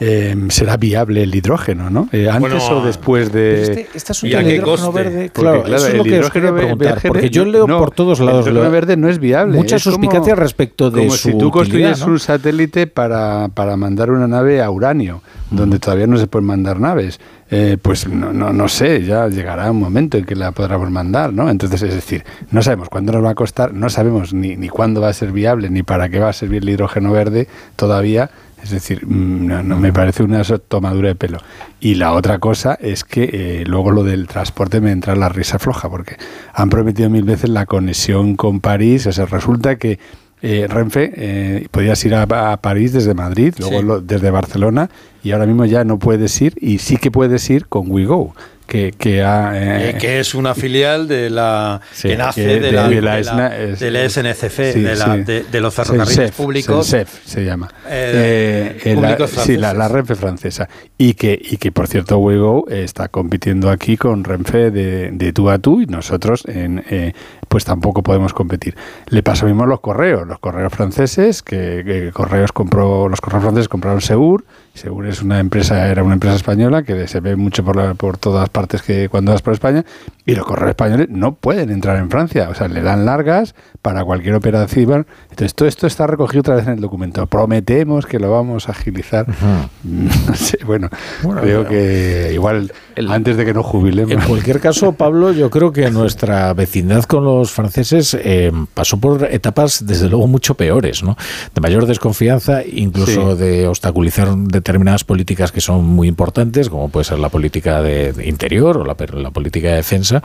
eh, será viable el hidrógeno, ¿no? Eh, antes Bueno, o después de... este, este ¿Y a qué hidrógeno coste? verde, Porque, claro, eso es lo que os quería preguntar, verde porque yo leo no, por todos lados El hidrógeno verde no es viable. muchas es como- suspicacias respecto de como su si tú construyes ¿no? un satélite para, para mandar una nave a uranio, donde todavía no se pueden mandar naves. Eh, pues no, no, no sé, ya llegará un momento en que la podremos mandar, ¿no? Entonces, es decir, no sabemos cuándo nos va a costar, no sabemos ni, ni cuándo va a ser viable, ni para qué va a servir el hidrógeno verde todavía. Es decir, mm, no, no, me parece una tomadura de pelo. Y la otra cosa es que eh, luego lo del transporte me entra la risa floja, porque han prometido mil veces la conexión con París. O sea, resulta que eh, Renfe eh, podías ir a, a París desde Madrid, luego Sí. lo- desde Barcelona, y ahora mismo ya no puedes ir, y sí que puedes ir con WeGo, que, que ha... eh, Eh, que es una filial de la Sí, que nace de, de- la, de la de la- es- del SNCF, sí, de, la- de- de los ferrocarriles Sensef, públicos. Sensef se llama. Eh, Eh, eh, la- públicos sí, la, la Renfe francesa. Y que, y que por cierto, Wego está compitiendo aquí con Renfe de, de tú a tú y nosotros en, eh, pues tampoco podemos competir. Le pasa lo mismo los correos, los correos franceses, que, que correos compró, los correos franceses compraron Segur, Segur es una empresa, era una empresa española que se ve mucho por, la- por todas partes que cuando vas por España, y los correos españoles no pueden entrar en Francia, o sea, le dan largas para cualquier operación. Entonces, todo esto está recogido otra vez en el documento. Prometemos que lo vamos a agilizar. No sé, bueno, Bueno, creo pero- que igual antes de que nos jubilemos. En cualquier caso, Pablo, yo creo que nuestra vecindad con los franceses eh, pasó por etapas, desde luego, mucho peores, ¿no? De mayor desconfianza, incluso Sí. de obstaculizar determinadas políticas que son muy importantes, como puede ser la política de, de interior o la, la política de defensa,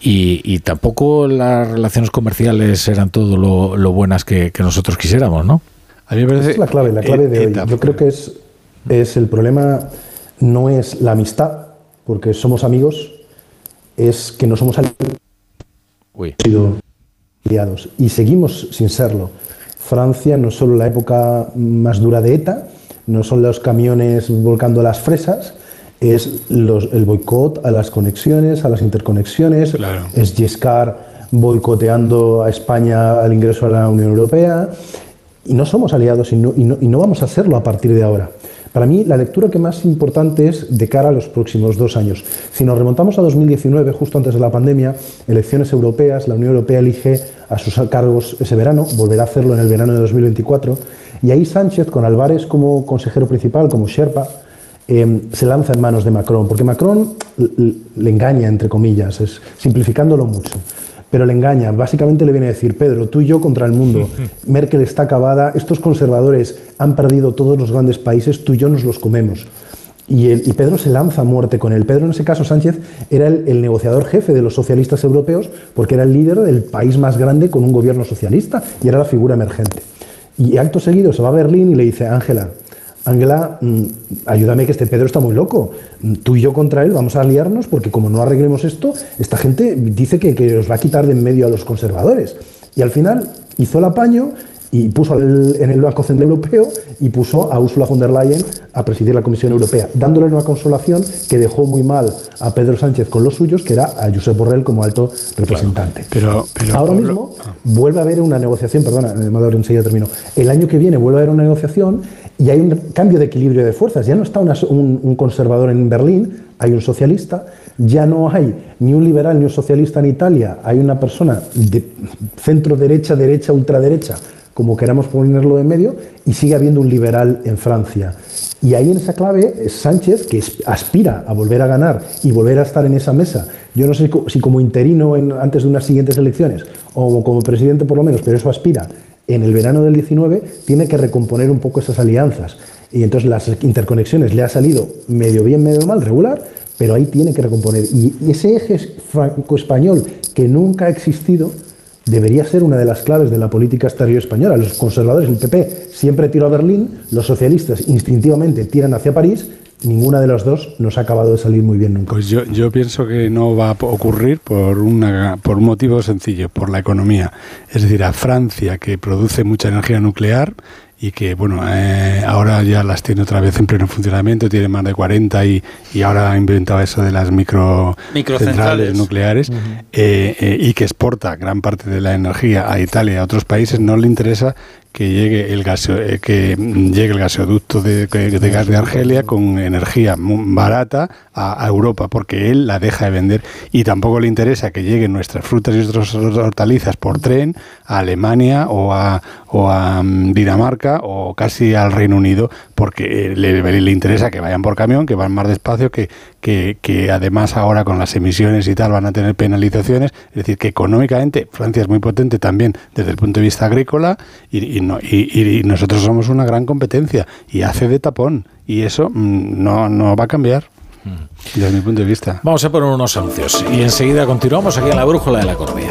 y, y tampoco las relaciones comerciales eran todo lo, lo buenas que, que nosotros quisiéramos, ¿no? A mí me parece Esa es la clave, la clave de hoy. Yo creo que es, es el problema no es la amistad, porque somos amigos, es que no somos aliados y seguimos sin serlo. Francia no es solo la época más dura de ETA, no son los camiones volcando las fresas, es los- el boicot a las conexiones, a las interconexiones, es Giscard boicoteando a España al ingreso a la Unión Europea, y no somos aliados y no, y no- y no vamos a serlo a partir de ahora. Para mí, la lectura que más importante es de cara a los próximos dos años. Si nos remontamos a 2019, justo antes de la pandemia, elecciones europeas, la Unión Europea elige a sus cargos ese verano, volverá a hacerlo en el verano de 2024, y ahí Sánchez, con Álvarez como consejero principal, como Sherpa, eh, se lanza en manos de Macron, porque Macron le engaña, entre comillas, es, simplificándolo mucho pero le engaña. Básicamente le viene a decir, Pedro, tú y yo contra el mundo. Merkel está acabada, estos conservadores han perdido todos los grandes países, tú y yo nos los comemos. Y, el- y Pedro se lanza a muerte con él. Pedro, en ese caso, Sánchez, era el, el negociador jefe de los socialistas europeos porque era el líder del país más grande con un gobierno socialista y era la figura emergente. Y acto seguido se va a Berlín y le dice, Ángela, Ángela, mm, ayúdame que este Pedro está muy loco. Mm, Tú y yo contra él vamos a aliarnos porque como no arreglemos esto, esta gente dice que, que os va a quitar de en medio a los conservadores. Y al final hizo el apaño y puso al- en el Banco Central Europeo y puso a Ursula von der Leyen a presidir la Comisión Europea, dándole una consolación que dejó muy mal a Pedro Sánchez con los suyos, que era a Josep Borrell como alto representante. Pero, pero Ahora Pablo- mismo vuelve a haber una negociación, perdona, eh, Amador, enseguida termino. El año que viene vuelve a haber una negociación y hay un cambio de equilibrio de fuerzas. Ya no está una- un, un conservador en Berlín, hay un socialista. Ya no hay ni un liberal ni un socialista en Italia, hay una persona de centro derecha, derecha, ultraderecha, como queramos ponerlo en medio, y sigue habiendo un liberal en Francia. Y ahí en esa clave es Sánchez, que aspira a volver a ganar y volver a estar en esa mesa Yo no sé si como interino antes de unas siguientes elecciones o como presidente por lo menos, pero eso aspira en el verano del 19, tiene que recomponer un poco esas alianzas. Y entonces las interconexiones le ha salido medio bien, medio mal, regular, pero ahí tiene que recomponer. Y ese eje franco-español que nunca ha existido debería ser una de las claves de la política exterior española. Los conservadores, el PP, siempre tiró a Berlín, los socialistas instintivamente tiran hacia París ninguna de las dos nos ha acabado de salir muy bien nunca. Pues yo, yo pienso que no va a ocurrir por, una, por un motivo sencillo, por la economía. Es decir, a Francia, que produce mucha energía nuclear, y que bueno eh, ahora ya las tiene otra vez en pleno funcionamiento, tiene más de 40 y, y ahora ha inventado eso de las micro centrales nucleares eh, eh, y que exporta gran parte de la energía a Italia y a otros países, no le interesa que llegue el gaseo, eh, que llegue el gasoducto de, gas de Argelia con energía barata a, Europa, porque él la deja de vender y tampoco le interesa que lleguen nuestras frutas y nuestras hortalizas por tren a Alemania o a, mm, Dinamarca o casi al Reino Unido, porque eh, le, le, interesa que vayan por camión, que van más despacio, que, que, que además ahora con las emisiones y tal van a tener penalizaciones, es decir, que económicamente Francia es muy potente también desde el punto de vista agrícola y y, nosotros somos una gran competencia y hace de tapón y eso mm, no, no va a cambiar. Mm. Desde mi punto de vista. Vamos a poner unos anuncios y enseguida continuamos aquí en la brújula de la economía.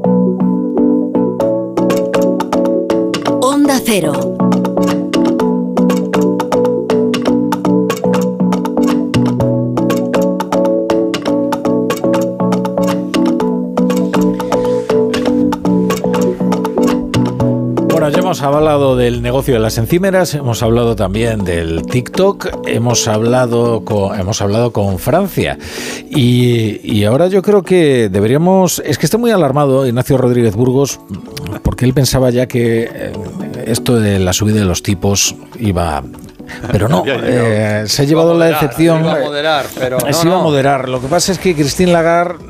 Bueno, ya hemos hablado del negocio de las encímeras, hemos hablado también del TikTok, hemos hablado con, hemos hablado con Francia. Y, ahora yo creo que deberíamos, es que está muy alarmado Ignacio Rodríguez Burgos porque él pensaba ya que eh, esto de la subida de los tipos iba pero no, eh, se ha llevado la decepción. Se iba a moderar, pero se iba a moderar. Lo que pasa es que Christine Lagarde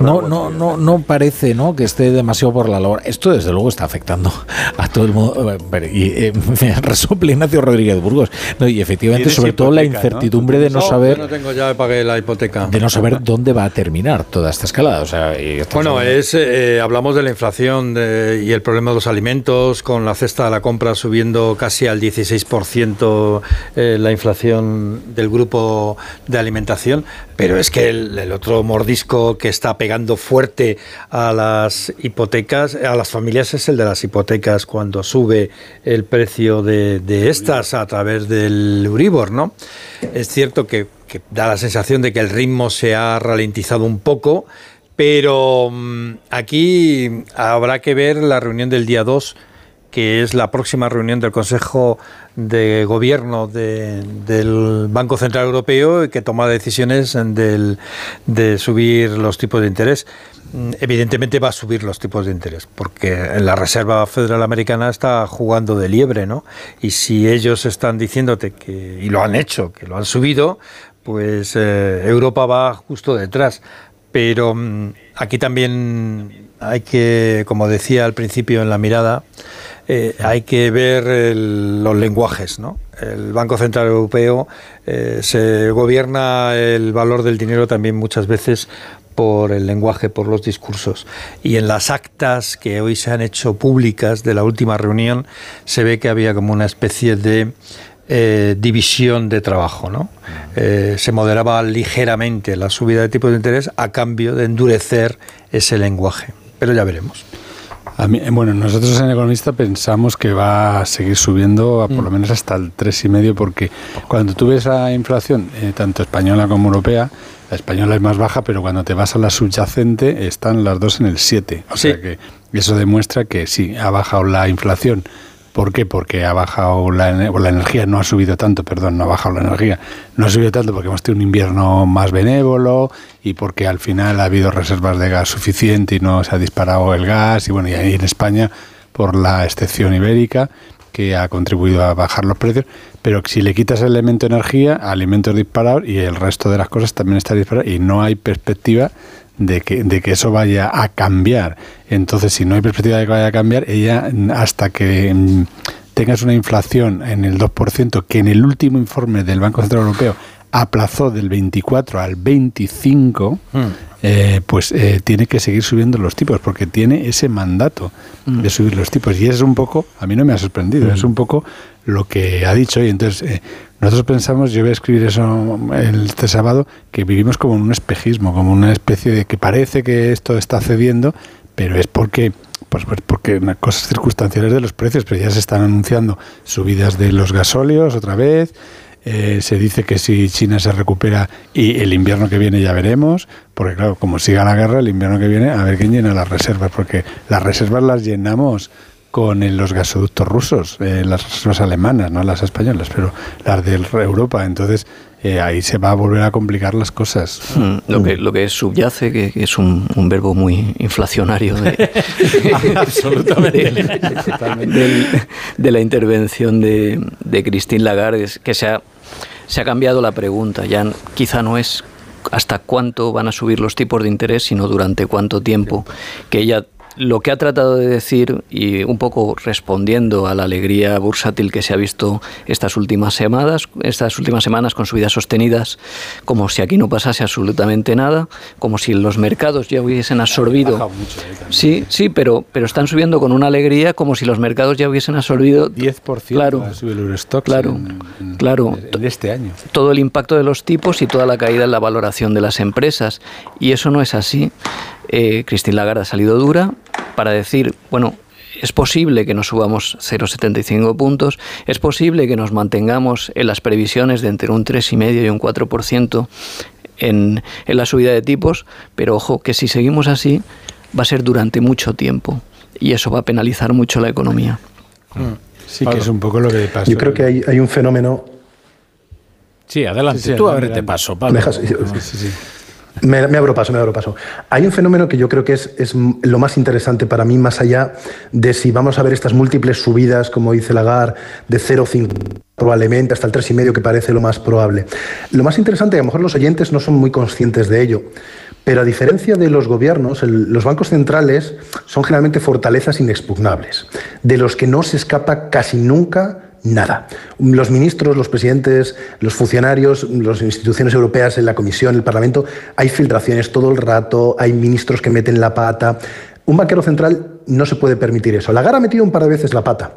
no, no, no, no parece ¿no? que esté demasiado por la labor. Esto desde luego está afectando a todo el mundo. Y eh, me resople Ignacio Rodríguez Burgos. y efectivamente, sobre todo la incertidumbre de no saber. no tengo ya pagué la hipoteca. De no saber dónde va a terminar toda esta escalada. O sea, bueno, es eh, hablamos de la inflación y el problema de los alimentos, con la cesta de la compra subiendo casi al 16% eh, la inflación del grupo de alimentación. Pero es que el otro mordisco que está pegando fuerte a las hipotecas, a las familias, es el de las hipotecas cuando sube el precio de, estas a través del Euribor, ¿no? Es cierto que, da la sensación de que el ritmo se ha ralentizado un poco, pero mm, aquí habrá que ver la reunión del día 2 que es la próxima reunión del Consejo de Gobierno del Banco Central Europeo y que toma decisiones de subir los tipos de interés. Mm, evidentemente va a subir los tipos de interés, porque la Reserva Federal Americana está jugando de liebre, ¿no? Y si ellos están diciéndote que, y lo han hecho, que lo han subido, pues eh, Europa va justo detrás. Pero mm, aquí también hay que, como decía al principio en la mirada, eh, hay que ver los lenguajes, ¿no? El Banco Central Europeo eh, se gobierna el valor del dinero también muchas veces por el lenguaje, por los discursos. Y en las actas que hoy se han hecho públicas de la última reunión se ve que había como una especie de eh, división de trabajo. ¿no? se moderaba ligeramente la subida de tipos de interés a cambio de endurecer ese lenguaje. Pero ya veremos. A mí, bueno, nosotros en Economista pensamos que va a seguir subiendo a por lo menos hasta el 3,5 porque cuando tú ves la inflación, eh, tanto española como europea, la española es más baja, pero cuando te vas a la subyacente están las dos en el 7. O sea que eso demuestra que sí, ha bajado la inflación. ¿Por qué? Porque ha bajado la, energía, no ha subido tanto, perdón, no ha bajado la energía, no ha subido tanto porque hemos tenido un invierno más benévolo y porque al final ha habido reservas de gas suficiente y no se ha disparado el gas y bueno, y ahí en España por la excepción ibérica que ha contribuido a bajar los precios, pero si le quitas el elemento energía, alimentos disparados y el resto de las cosas también está disparado y no hay perspectiva de que, de que eso vaya a cambiar. Entonces, si no hay perspectiva de que vaya a cambiar, ella hasta que mm, tengas una inflación en el 2%, que en el último informe del Banco Central Europeo aplazó del 24 al 25, eh, pues eh, tiene que seguir subiendo los tipos, porque tiene ese mandato de subir los tipos. Y es un poco, a mí no me ha sorprendido, es un poco lo que ha dicho. Y entonces, eh, nosotros pensamos, yo voy a escribir eso este sábado, que vivimos como un espejismo, como una especie de que parece que esto está cediendo, pero es porque pues, pues porque cosas circunstanciales de los precios, pero ya se están anunciando subidas de los gasóleos otra vez, eh, se dice que si China se recupera y el invierno que viene ya veremos, porque claro, como siga la guerra, el invierno que viene, a ver quién llena las reservas, porque las reservas las llenamos con los gasoductos rusos, eh, las reservas alemanas, no las españolas, pero las de Europa. Entonces, eh, ahí se va a volver a complicar las cosas. Mm, lo, que, lo que subyace, que, es un, verbo muy inflacionario de, Absolutamente. de, la intervención de, de Christine Lagarde, es que se ha, se ha cambiado la pregunta. Ya quizá no es hasta cuánto van a subir los tipos de interés, sino durante cuánto tiempo. Que ella lo que ha tratado de decir, y un poco respondiendo a la alegría bursátil que se ha visto estas últimas semanas, estas últimas semanas con subidas sostenidas, como si aquí no pasase absolutamente nada, como si los mercados ya hubiesen absorbido. ¿eh? sí, sí, pero, pero están subiendo con una alegría como si los mercados ya hubiesen absorbido 10% claro, el Eurostox claro, en, claro, en este año. Todo el impacto de los tipos y toda la caída en la valoración de las empresas. Y eso no es así. Eh, Christine Lagarde ha salido dura para decir, bueno, es posible que nos subamos 0,75 puntos, es posible que nos mantengamos en las previsiones de entre un 3,5 y un 4% en, en la subida de tipos, pero ojo, que si seguimos así va a ser durante mucho tiempo y eso va a penalizar mucho la economía. Sí, que es un poco lo que pasa. Yo creo que hay, hay un fenómeno. Sí, adelante. Sí, sí, Tú adelante, adelante. paso, Pablo. Dejas- sí, sí. Me, abro paso, me abro paso. Hay un fenómeno que yo creo que es, es lo más interesante para mí, más allá de si vamos a ver estas múltiples subidas, como dice Lagarde, de 0,5 probablemente hasta el 3,5 que parece lo más probable. Lo más interesante, a lo mejor los oyentes no son muy conscientes de ello, pero a diferencia de los gobiernos, los bancos centrales son generalmente fortalezas inexpugnables, de los que no se escapa casi nunca nada. Los ministros, los presidentes, los funcionarios, las instituciones europeas, en la Comisión, el Parlamento, hay filtraciones todo el rato, hay ministros que meten la pata. Un banquero central no se puede permitir eso. Lagarde ha metido un par de veces la pata,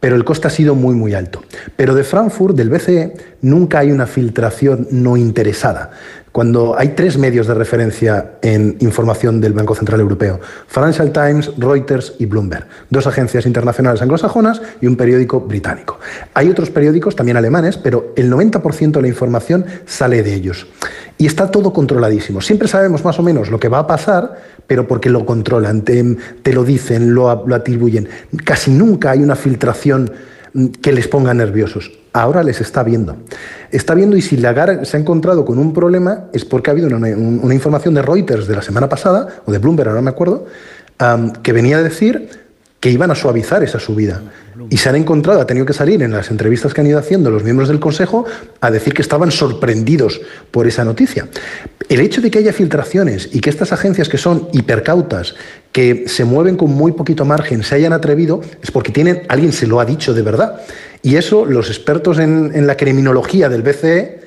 pero el coste ha sido muy, muy alto. Pero de Frankfurt, del BCE, nunca hay una filtración no interesada. Cuando hay tres medios de referencia en información del Banco Central Europeo, Financial Times, Reuters y Bloomberg, dos agencias internacionales anglosajonas y un periódico británico. Hay otros periódicos también alemanes, pero el 90% de la información sale de ellos. Y está todo controladísimo. Siempre sabemos más o menos lo que va a pasar, pero porque lo controlan, te, te lo dicen, lo, lo atribuyen. Casi nunca hay una filtración mm, que les ponga nerviosos. Ahora les está viendo. Está viendo y si Lagarde se ha encontrado con un problema es porque ha habido una, un- una información de Reuters de la semana pasada, o de Bloomberg, ahora me acuerdo, que venía a decir que iban a suavizar esa subida. Y se han encontrado, ha tenido que salir en las entrevistas que han ido haciendo los miembros del Consejo a decir que estaban sorprendidos por esa noticia. El hecho de que haya filtraciones y que estas agencias que son hipercautas, que se mueven con muy poquito margen, se hayan atrevido, es porque tienen, alguien se lo ha dicho de verdad. Y eso los expertos en, en la criminología del BCE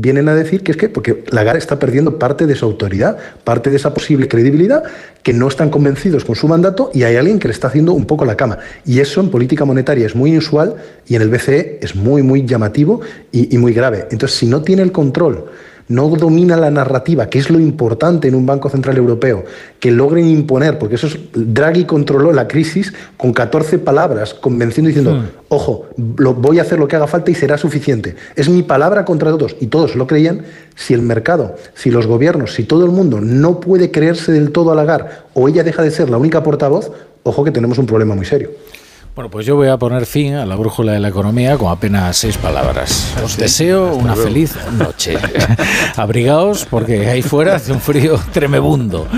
vienen a decir que es que porque Lagarde está perdiendo parte de su autoridad, parte de esa posible credibilidad, que no están convencidos con su mandato y hay alguien que le está haciendo un poco la cama. Y eso en política monetaria es muy inusual y en el BCE es muy, muy llamativo y, y muy grave. Entonces, si no tiene el control no domina la narrativa, que es lo importante en un Banco Central Europeo, que logren imponer, porque eso es, Draghi controló la crisis con 14 palabras, convenciendo diciendo, ojo, lo, voy a hacer lo que haga falta y será suficiente. Es mi palabra contra todos. Y todos lo creían. Si el mercado, si los gobiernos, si todo el mundo no puede creerse del todo a Lagarde o ella deja de ser la única portavoz, ojo que tenemos un problema muy serio. Bueno, pues yo voy a poner fin a la brújula de la economía con apenas seis palabras. Os deseo una luego. feliz noche. Abrigaos porque ahí fuera hace un frío tremebundo.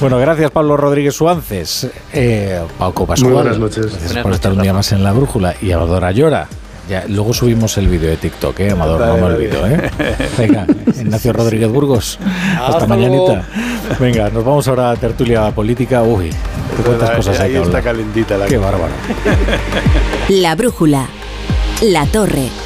Bueno, gracias Pablo Rodríguez Suances, eh, Pauco Pascual. Muy buenas noches. Gracias Buenas por estar un noches, día más en la brújula. Y Amador Ayora. Ya, luego subimos el vídeo de TikTok, ¿eh, Amador? No Vale, me olvido, ¿eh? Venga, Ignacio Rodríguez Burgos. Hasta, Hasta mañanita. Venga, nos vamos ahora a tertulia política. Uy, ¿de cuántas cosas hay que está calentita la Qué bárbaro. La brújula. La torre.